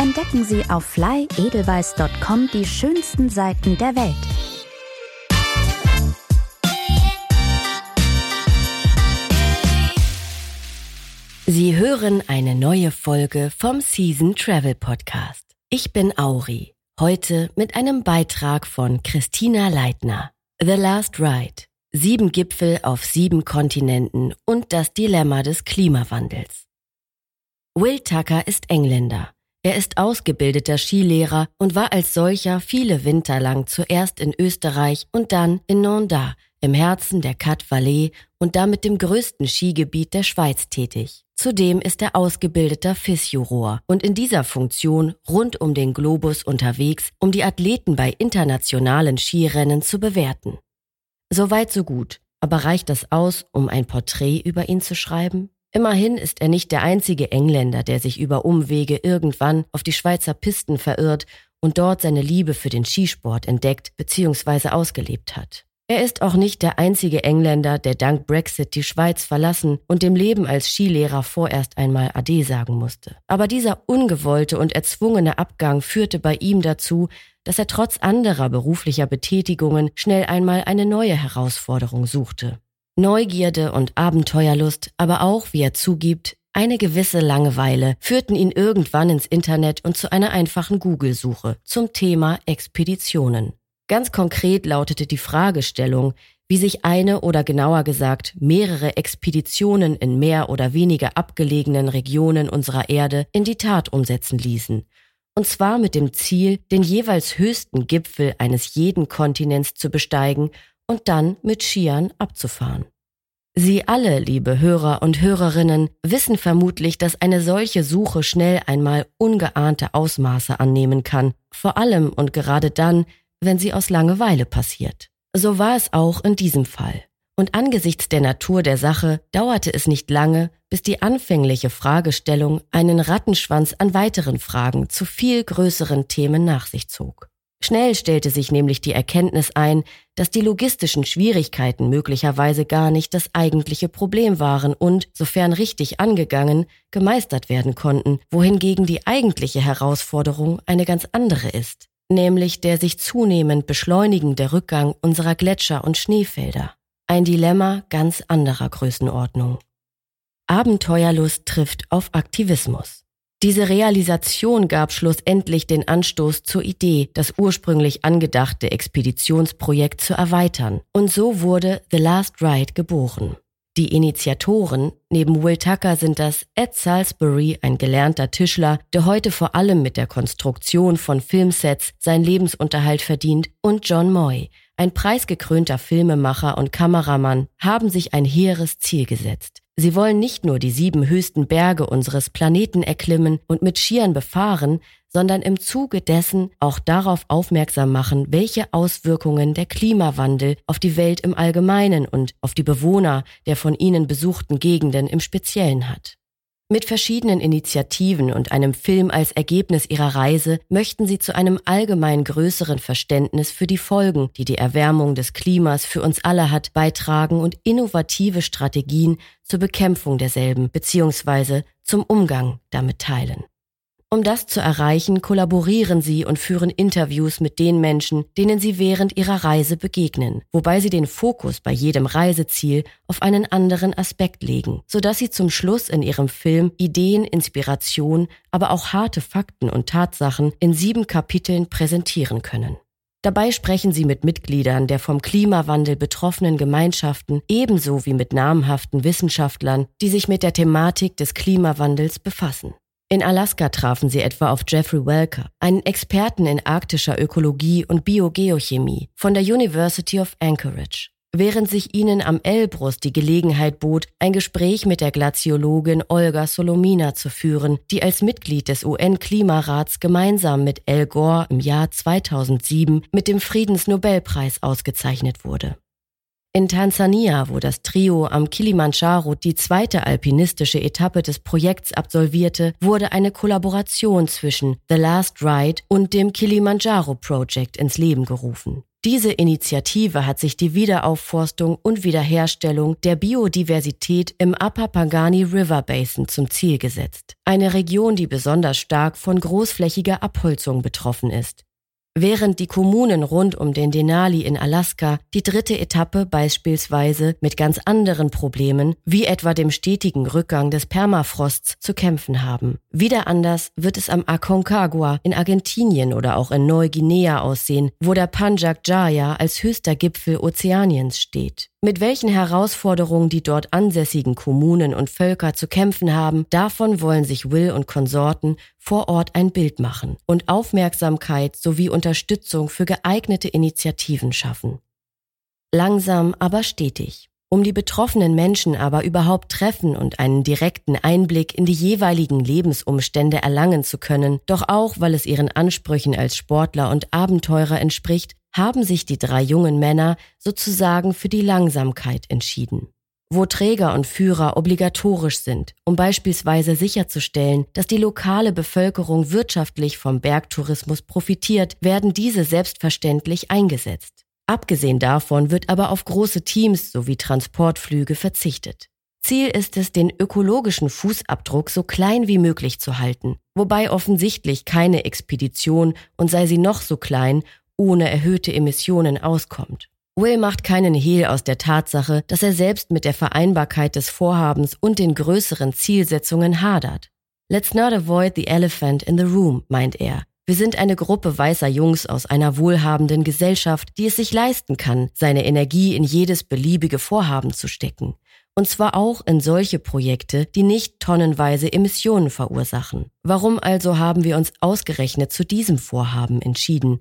Entdecken Sie auf flyedelweiss.com die schönsten Seiten der Welt. Sie hören eine neue Folge vom Season Travel Podcast. Ich bin Auri, heute mit einem Beitrag von Christina Leitner. The Last Ride. Sieben Gipfel auf sieben Kontinenten und das Dilemma des Klimawandels. Will Tucker ist Engländer. Er ist ausgebildeter Skilehrer und war als solcher viele Winter lang zuerst in Österreich und dann in Nanda, im Herzen der Cat Valley und damit dem größten Skigebiet der Schweiz tätig. Zudem ist er ausgebildeter Physioror und in dieser Funktion rund um den Globus unterwegs, um die Athleten bei internationalen Skirennen zu bewerten. Soweit so gut, aber reicht das aus, um ein Porträt über ihn zu schreiben? Immerhin ist er nicht der einzige Engländer, der sich über Umwege irgendwann auf die Schweizer Pisten verirrt und dort seine Liebe für den Skisport entdeckt bzw. ausgelebt hat. Er ist auch nicht der einzige Engländer, der dank Brexit die Schweiz verlassen und dem Leben als Skilehrer vorerst einmal Ade sagen musste. Aber dieser ungewollte und erzwungene Abgang führte bei ihm dazu, dass er trotz anderer beruflicher Betätigungen schnell einmal eine neue Herausforderung suchte. Neugierde und Abenteuerlust, aber auch, wie er zugibt, eine gewisse Langeweile führten ihn irgendwann ins Internet und zu einer einfachen Google-Suche zum Thema Expeditionen. Ganz konkret lautete die Fragestellung, wie sich eine oder genauer gesagt mehrere Expeditionen in mehr oder weniger abgelegenen Regionen unserer Erde in die Tat umsetzen ließen. Und zwar mit dem Ziel, den jeweils höchsten Gipfel eines jeden Kontinents zu besteigen und dann mit Skiern abzufahren. Sie alle, liebe Hörer und Hörerinnen, wissen vermutlich, dass eine solche Suche schnell einmal ungeahnte Ausmaße annehmen kann, vor allem und gerade dann, wenn sie aus Langeweile passiert. So war es auch in diesem Fall. Und angesichts der Natur der Sache dauerte es nicht lange, bis die anfängliche Fragestellung einen Rattenschwanz an weiteren Fragen zu viel größeren Themen nach sich zog. Schnell stellte sich nämlich die Erkenntnis ein, dass die logistischen Schwierigkeiten möglicherweise gar nicht das eigentliche Problem waren und, sofern richtig angegangen, gemeistert werden konnten, wohingegen die eigentliche Herausforderung eine ganz andere ist nämlich der sich zunehmend beschleunigende Rückgang unserer Gletscher und Schneefelder. Ein Dilemma ganz anderer Größenordnung. Abenteuerlust trifft auf Aktivismus. Diese Realisation gab schlussendlich den Anstoß zur Idee, das ursprünglich angedachte Expeditionsprojekt zu erweitern, und so wurde The Last Ride geboren. Die Initiatoren neben Will Tucker sind das Ed Salisbury, ein gelernter Tischler, der heute vor allem mit der Konstruktion von Filmsets seinen Lebensunterhalt verdient, und John Moy, ein preisgekrönter Filmemacher und Kameramann, haben sich ein hehres Ziel gesetzt. Sie wollen nicht nur die sieben höchsten Berge unseres Planeten erklimmen und mit Skiern befahren, sondern im Zuge dessen auch darauf aufmerksam machen, welche Auswirkungen der Klimawandel auf die Welt im Allgemeinen und auf die Bewohner der von ihnen besuchten Gegenden im Speziellen hat. Mit verschiedenen Initiativen und einem Film als Ergebnis ihrer Reise möchten sie zu einem allgemein größeren Verständnis für die Folgen, die die Erwärmung des Klimas für uns alle hat, beitragen und innovative Strategien zur Bekämpfung derselben bzw. zum Umgang damit teilen. Um das zu erreichen, kollaborieren sie und führen Interviews mit den Menschen, denen sie während ihrer Reise begegnen, wobei sie den Fokus bei jedem Reiseziel auf einen anderen Aspekt legen, sodass sie zum Schluss in ihrem Film Ideen, Inspiration, aber auch harte Fakten und Tatsachen in sieben Kapiteln präsentieren können. Dabei sprechen sie mit Mitgliedern der vom Klimawandel betroffenen Gemeinschaften ebenso wie mit namhaften Wissenschaftlern, die sich mit der Thematik des Klimawandels befassen. In Alaska trafen sie etwa auf Jeffrey Welker, einen Experten in arktischer Ökologie und Biogeochemie von der University of Anchorage. während sich ihnen am Elbrus die Gelegenheit bot, ein Gespräch mit der Glaziologin Olga Solomina zu führen, die als Mitglied des UN-Klimarats gemeinsam mit Al Gore im Jahr 2007 mit dem Friedensnobelpreis ausgezeichnet wurde. In Tansania, wo das Trio am Kilimanjaro die zweite alpinistische Etappe des Projekts absolvierte, wurde eine Kollaboration zwischen The Last Ride und dem Kilimanjaro Project ins Leben gerufen. Diese Initiative hat sich die Wiederaufforstung und Wiederherstellung der Biodiversität im Upper Pangani River Basin zum Ziel gesetzt. Eine Region, die besonders stark von großflächiger Abholzung betroffen ist. Während die Kommunen rund um den Denali in Alaska die dritte Etappe beispielsweise mit ganz anderen Problemen, wie etwa dem stetigen Rückgang des Permafrosts, zu kämpfen haben. Wieder anders wird es am Aconcagua in Argentinien oder auch in Neuguinea aussehen, wo der Panjak Jaya als höchster Gipfel Ozeaniens steht. Mit welchen Herausforderungen die dort ansässigen Kommunen und Völker zu kämpfen haben, davon wollen sich Will und Konsorten vor Ort ein Bild machen und Aufmerksamkeit sowie Unterstützung für geeignete Initiativen schaffen. Langsam, aber stetig. Um die betroffenen Menschen aber überhaupt treffen und einen direkten Einblick in die jeweiligen Lebensumstände erlangen zu können, doch auch weil es ihren Ansprüchen als Sportler und Abenteurer entspricht, haben sich die drei jungen Männer sozusagen für die Langsamkeit entschieden. Wo Träger und Führer obligatorisch sind, um beispielsweise sicherzustellen, dass die lokale Bevölkerung wirtschaftlich vom Bergtourismus profitiert, werden diese selbstverständlich eingesetzt. Abgesehen davon wird aber auf große Teams sowie Transportflüge verzichtet. Ziel ist es, den ökologischen Fußabdruck so klein wie möglich zu halten, wobei offensichtlich keine Expedition, und sei sie noch so klein, ohne erhöhte Emissionen auskommt. Will macht keinen Hehl aus der Tatsache, dass er selbst mit der Vereinbarkeit des Vorhabens und den größeren Zielsetzungen hadert. Let's not avoid the elephant in the room, meint er. Wir sind eine Gruppe weißer Jungs aus einer wohlhabenden Gesellschaft, die es sich leisten kann, seine Energie in jedes beliebige Vorhaben zu stecken. Und zwar auch in solche Projekte, die nicht tonnenweise Emissionen verursachen. Warum also haben wir uns ausgerechnet zu diesem Vorhaben entschieden?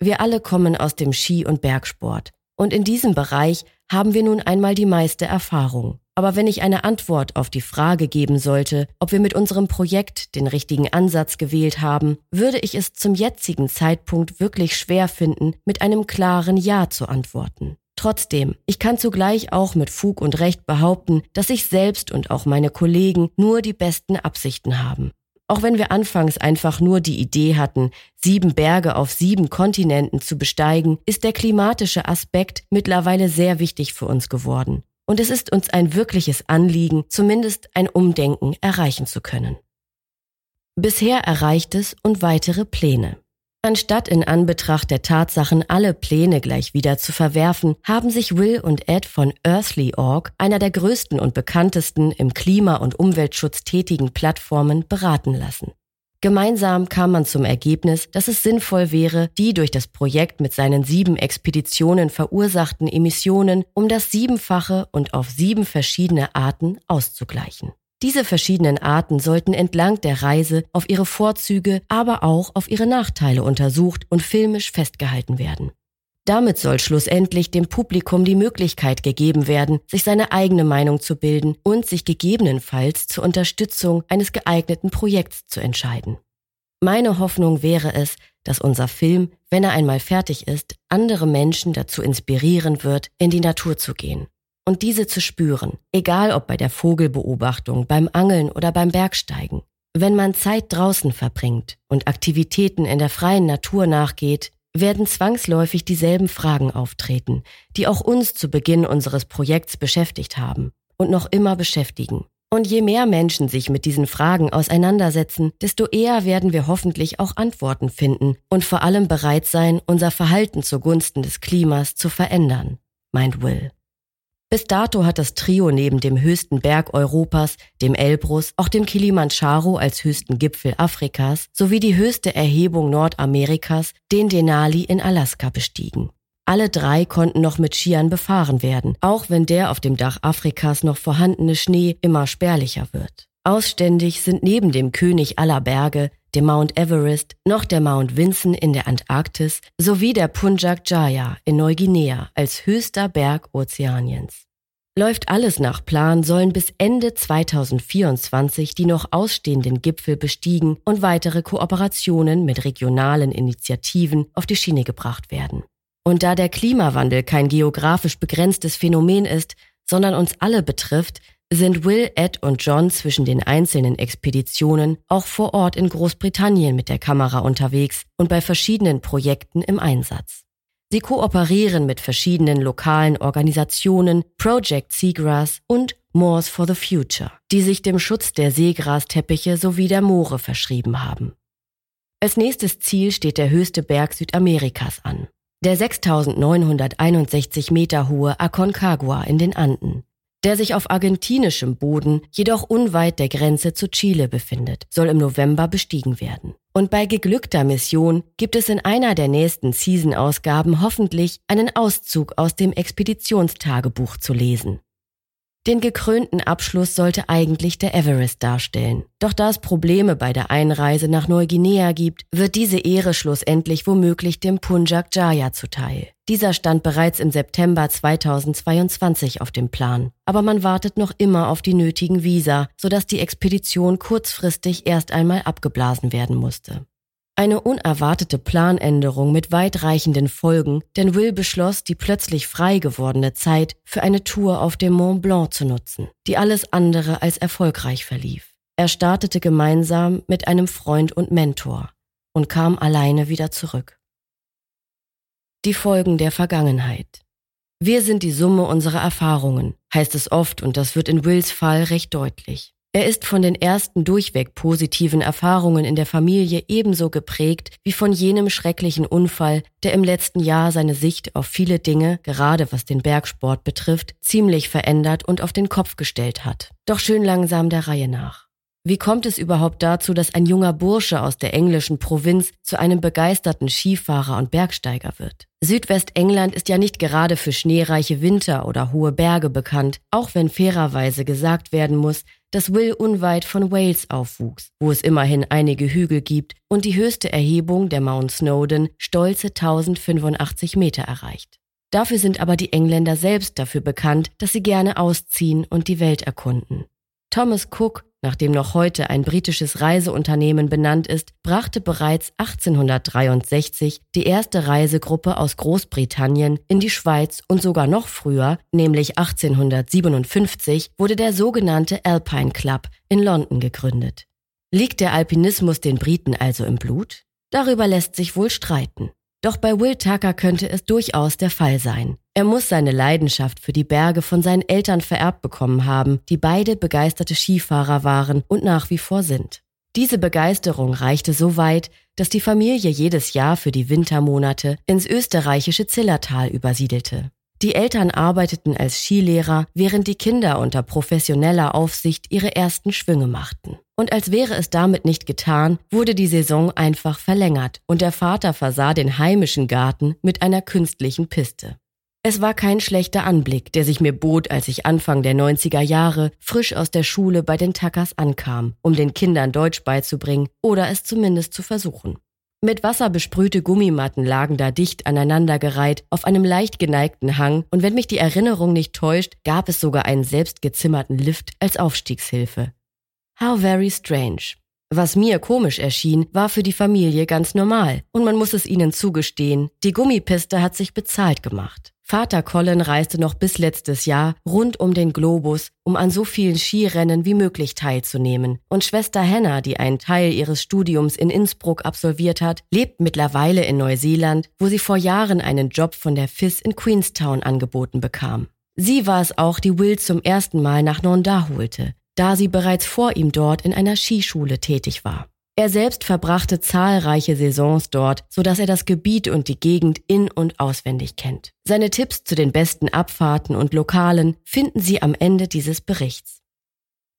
Wir alle kommen aus dem Ski- und Bergsport. Und in diesem Bereich haben wir nun einmal die meiste Erfahrung. Aber wenn ich eine Antwort auf die Frage geben sollte, ob wir mit unserem Projekt den richtigen Ansatz gewählt haben, würde ich es zum jetzigen Zeitpunkt wirklich schwer finden, mit einem klaren Ja zu antworten. Trotzdem, ich kann zugleich auch mit Fug und Recht behaupten, dass ich selbst und auch meine Kollegen nur die besten Absichten haben. Auch wenn wir anfangs einfach nur die Idee hatten, sieben Berge auf sieben Kontinenten zu besteigen, ist der klimatische Aspekt mittlerweile sehr wichtig für uns geworden. Und es ist uns ein wirkliches Anliegen, zumindest ein Umdenken erreichen zu können. Bisher erreicht es und weitere Pläne. Anstatt in Anbetracht der Tatsachen alle Pläne gleich wieder zu verwerfen, haben sich Will und Ed von Earthly.org, einer der größten und bekanntesten im Klima- und Umweltschutz tätigen Plattformen, beraten lassen. Gemeinsam kam man zum Ergebnis, dass es sinnvoll wäre, die durch das Projekt mit seinen sieben Expeditionen verursachten Emissionen um das Siebenfache und auf sieben verschiedene Arten auszugleichen. Diese verschiedenen Arten sollten entlang der Reise auf ihre Vorzüge, aber auch auf ihre Nachteile untersucht und filmisch festgehalten werden. Damit soll schlussendlich dem Publikum die Möglichkeit gegeben werden, sich seine eigene Meinung zu bilden und sich gegebenenfalls zur Unterstützung eines geeigneten Projekts zu entscheiden. Meine Hoffnung wäre es, dass unser Film, wenn er einmal fertig ist, andere Menschen dazu inspirieren wird, in die Natur zu gehen und diese zu spüren, egal ob bei der Vogelbeobachtung, beim Angeln oder beim Bergsteigen. Wenn man Zeit draußen verbringt und Aktivitäten in der freien Natur nachgeht, werden zwangsläufig dieselben Fragen auftreten, die auch uns zu Beginn unseres Projekts beschäftigt haben und noch immer beschäftigen. Und je mehr Menschen sich mit diesen Fragen auseinandersetzen, desto eher werden wir hoffentlich auch Antworten finden und vor allem bereit sein, unser Verhalten zugunsten des Klimas zu verändern, meint Will. Bis dato hat das Trio neben dem höchsten Berg Europas, dem Elbrus, auch dem Kilimanjaro als höchsten Gipfel Afrikas sowie die höchste Erhebung Nordamerikas, den Denali in Alaska bestiegen. Alle drei konnten noch mit Skiern befahren werden, auch wenn der auf dem Dach Afrikas noch vorhandene Schnee immer spärlicher wird. Ausständig sind neben dem König aller Berge dem Mount Everest, noch der Mount Vinson in der Antarktis sowie der Punjak Jaya in Neuguinea als höchster Berg Ozeaniens. Läuft alles nach Plan, sollen bis Ende 2024 die noch ausstehenden Gipfel bestiegen und weitere Kooperationen mit regionalen Initiativen auf die Schiene gebracht werden. Und da der Klimawandel kein geografisch begrenztes Phänomen ist, sondern uns alle betrifft, sind Will, Ed und John zwischen den einzelnen Expeditionen auch vor Ort in Großbritannien mit der Kamera unterwegs und bei verschiedenen Projekten im Einsatz. Sie kooperieren mit verschiedenen lokalen Organisationen, Project Seagrass und Moors for the Future, die sich dem Schutz der Seegrasteppiche sowie der Moore verschrieben haben. Als nächstes Ziel steht der höchste Berg Südamerikas an, der 6961 Meter hohe Aconcagua in den Anden, der sich auf argentinischem Boden, jedoch unweit der Grenze zu Chile befindet, soll im November bestiegen werden. Und bei geglückter Mission gibt es in einer der nächsten Season-Ausgaben hoffentlich einen Auszug aus dem Expeditionstagebuch zu lesen. Den gekrönten Abschluss sollte eigentlich der Everest darstellen. Doch da es Probleme bei der Einreise nach Neuguinea gibt, wird diese Ehre schlussendlich womöglich dem Punjak Jaya zuteil. Dieser stand bereits im September 2022 auf dem Plan. Aber man wartet noch immer auf die nötigen Visa, sodass die Expedition kurzfristig erst einmal abgeblasen werden musste. Eine unerwartete Planänderung mit weitreichenden Folgen, denn Will beschloss, die plötzlich frei gewordene Zeit für eine Tour auf dem Mont Blanc zu nutzen, die alles andere als erfolgreich verlief. Er startete gemeinsam mit einem Freund und Mentor und kam alleine wieder zurück. Die Folgen der Vergangenheit. Wir sind die Summe unserer Erfahrungen, heißt es oft und das wird in Wills Fall recht deutlich. Er ist von den ersten durchweg positiven Erfahrungen in der Familie ebenso geprägt wie von jenem schrecklichen Unfall, der im letzten Jahr seine Sicht auf viele Dinge, gerade was den Bergsport betrifft, ziemlich verändert und auf den Kopf gestellt hat. Doch schön langsam der Reihe nach. Wie kommt es überhaupt dazu, dass ein junger Bursche aus der englischen Provinz zu einem begeisterten Skifahrer und Bergsteiger wird? Südwestengland ist ja nicht gerade für schneereiche Winter oder hohe Berge bekannt, auch wenn fairerweise gesagt werden muss, dass Will unweit von Wales aufwuchs, wo es immerhin einige Hügel gibt und die höchste Erhebung der Mount Snowdon stolze 1085 Meter erreicht. Dafür sind aber die Engländer selbst dafür bekannt, dass sie gerne ausziehen und die Welt erkunden. Thomas Cook nach dem noch heute ein britisches Reiseunternehmen benannt ist, brachte bereits 1863 die erste Reisegruppe aus Großbritannien in die Schweiz und sogar noch früher, nämlich 1857, wurde der sogenannte Alpine Club in London gegründet. Liegt der Alpinismus den Briten also im Blut? Darüber lässt sich wohl streiten. Doch bei Will Tucker könnte es durchaus der Fall sein. Er muss seine Leidenschaft für die Berge von seinen Eltern vererbt bekommen haben, die beide begeisterte Skifahrer waren und nach wie vor sind. Diese Begeisterung reichte so weit, dass die Familie jedes Jahr für die Wintermonate ins österreichische Zillertal übersiedelte. Die Eltern arbeiteten als Skilehrer, während die Kinder unter professioneller Aufsicht ihre ersten Schwünge machten. Und als wäre es damit nicht getan, wurde die Saison einfach verlängert und der Vater versah den heimischen Garten mit einer künstlichen Piste. Es war kein schlechter Anblick, der sich mir bot, als ich Anfang der 90er Jahre frisch aus der Schule bei den Tackers ankam, um den Kindern Deutsch beizubringen oder es zumindest zu versuchen. Mit Wasser besprühte Gummimatten lagen da dicht aneinandergereiht auf einem leicht geneigten Hang und wenn mich die Erinnerung nicht täuscht, gab es sogar einen selbstgezimmerten Lift als Aufstiegshilfe. How very strange. Was mir komisch erschien, war für die Familie ganz normal. Und man muss es ihnen zugestehen, die Gummipiste hat sich bezahlt gemacht. Vater Colin reiste noch bis letztes Jahr rund um den Globus, um an so vielen Skirennen wie möglich teilzunehmen. Und Schwester Hannah, die einen Teil ihres Studiums in Innsbruck absolviert hat, lebt mittlerweile in Neuseeland, wo sie vor Jahren einen Job von der FIS in Queenstown angeboten bekam. Sie war es auch, die Will zum ersten Mal nach Nonda holte da sie bereits vor ihm dort in einer Skischule tätig war. Er selbst verbrachte zahlreiche Saisons dort, so dass er das Gebiet und die Gegend in- und auswendig kennt. Seine Tipps zu den besten Abfahrten und Lokalen finden Sie am Ende dieses Berichts.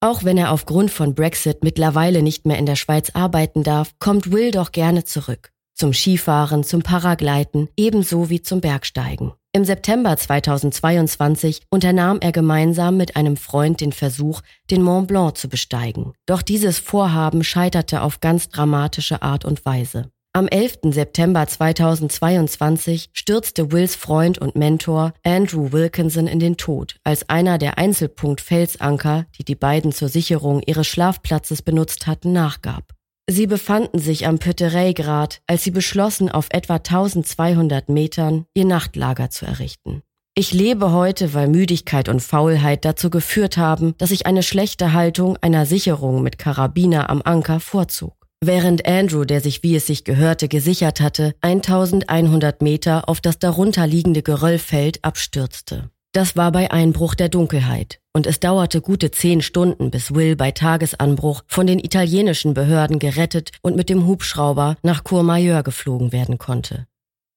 Auch wenn er aufgrund von Brexit mittlerweile nicht mehr in der Schweiz arbeiten darf, kommt Will doch gerne zurück. Zum Skifahren, zum Paragleiten, ebenso wie zum Bergsteigen. Im September 2022 unternahm er gemeinsam mit einem Freund den Versuch, den Mont Blanc zu besteigen. Doch dieses Vorhaben scheiterte auf ganz dramatische Art und Weise. Am 11. September 2022 stürzte Wills Freund und Mentor Andrew Wilkinson in den Tod, als einer der Einzelpunkt-Felsanker, die die beiden zur Sicherung ihres Schlafplatzes benutzt hatten, nachgab. Sie befanden sich am Pöterey-Grat, als sie beschlossen, auf etwa 1200 Metern ihr Nachtlager zu errichten. Ich lebe heute, weil Müdigkeit und Faulheit dazu geführt haben, dass ich eine schlechte Haltung einer Sicherung mit Karabiner am Anker vorzog. Während Andrew, der sich wie es sich gehörte, gesichert hatte, 1100 Meter auf das darunter liegende Geröllfeld abstürzte. Das war bei Einbruch der Dunkelheit und es dauerte gute zehn Stunden, bis Will bei Tagesanbruch von den italienischen Behörden gerettet und mit dem Hubschrauber nach Courmayeur geflogen werden konnte.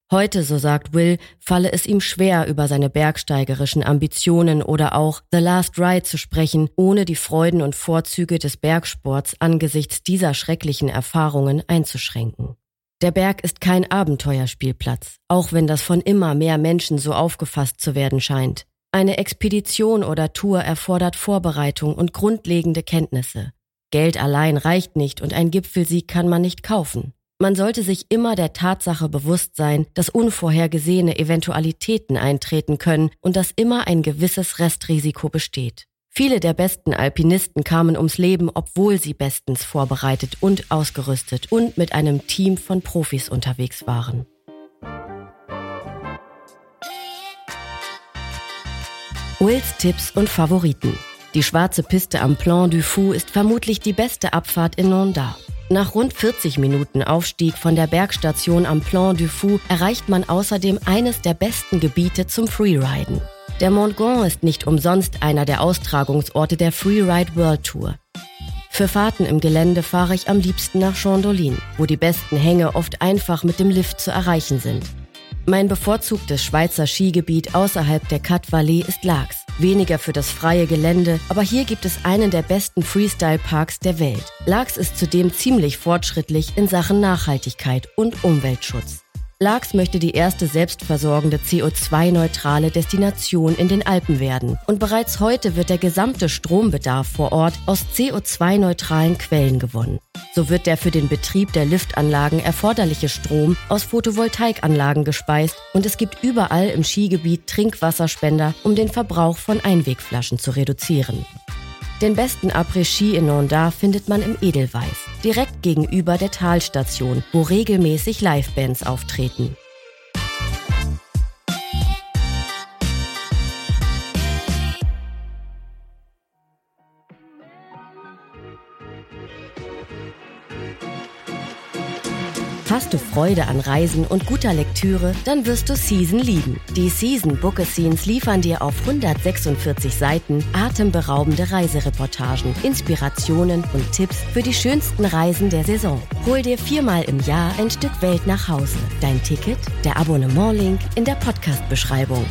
Heute, so sagt Will, falle es ihm schwer, über seine bergsteigerischen Ambitionen oder auch The Last Ride zu sprechen, ohne die Freuden und Vorzüge des Bergsports angesichts dieser schrecklichen Erfahrungen einzuschränken. Der Berg ist kein Abenteuerspielplatz, auch wenn das von immer mehr Menschen so aufgefasst zu werden scheint. Eine Expedition oder Tour erfordert Vorbereitung und grundlegende Kenntnisse. Geld allein reicht nicht und ein Gipfelsieg kann man nicht kaufen. Man sollte sich immer der Tatsache bewusst sein, dass unvorhergesehene Eventualitäten eintreten können und dass immer ein gewisses Restrisiko besteht. Viele der besten Alpinisten kamen ums Leben, obwohl sie bestens vorbereitet und ausgerüstet und mit einem Team von Profis unterwegs waren. Wills Tipps und Favoriten. Die schwarze Piste am Plan du Fou ist vermutlich die beste Abfahrt in Nonda. Nach rund 40 Minuten Aufstieg von der Bergstation am Plan du Fou erreicht man außerdem eines der besten Gebiete zum Freeriden. Der Mont Grand ist nicht umsonst einer der Austragungsorte der Freeride World Tour. Für Fahrten im Gelände fahre ich am liebsten nach Chandolin, wo die besten Hänge oft einfach mit dem Lift zu erreichen sind. Mein bevorzugtes Schweizer Skigebiet außerhalb der Cat Valley ist Laax. Weniger für das freie Gelände, aber hier gibt es einen der besten Freestyle-Parks der Welt. Laax ist zudem ziemlich fortschrittlich in Sachen Nachhaltigkeit und Umweltschutz. Laax möchte die erste selbstversorgende CO2-neutrale Destination in den Alpen werden. Und bereits heute wird der gesamte Strombedarf vor Ort aus CO2-neutralen Quellen gewonnen. So wird der für den Betrieb der Liftanlagen erforderliche Strom aus Photovoltaikanlagen gespeist und es gibt überall im Skigebiet Trinkwasserspender, um den Verbrauch von Einwegflaschen zu reduzieren. Den besten Après-Ski in Nonda findet man im Edelweiß, direkt gegenüber der Talstation, wo regelmäßig Livebands auftreten. Hast du Freude an Reisen und guter Lektüre, dann wirst du Season lieben. Die Season Book Scenes liefern dir auf 146 Seiten atemberaubende Reisereportagen, Inspirationen und Tipps für die schönsten Reisen der Saison. Hol dir viermal im Jahr ein Stück Welt nach Hause. Dein Ticket, der Abonnement-Link in der Podcast-Beschreibung.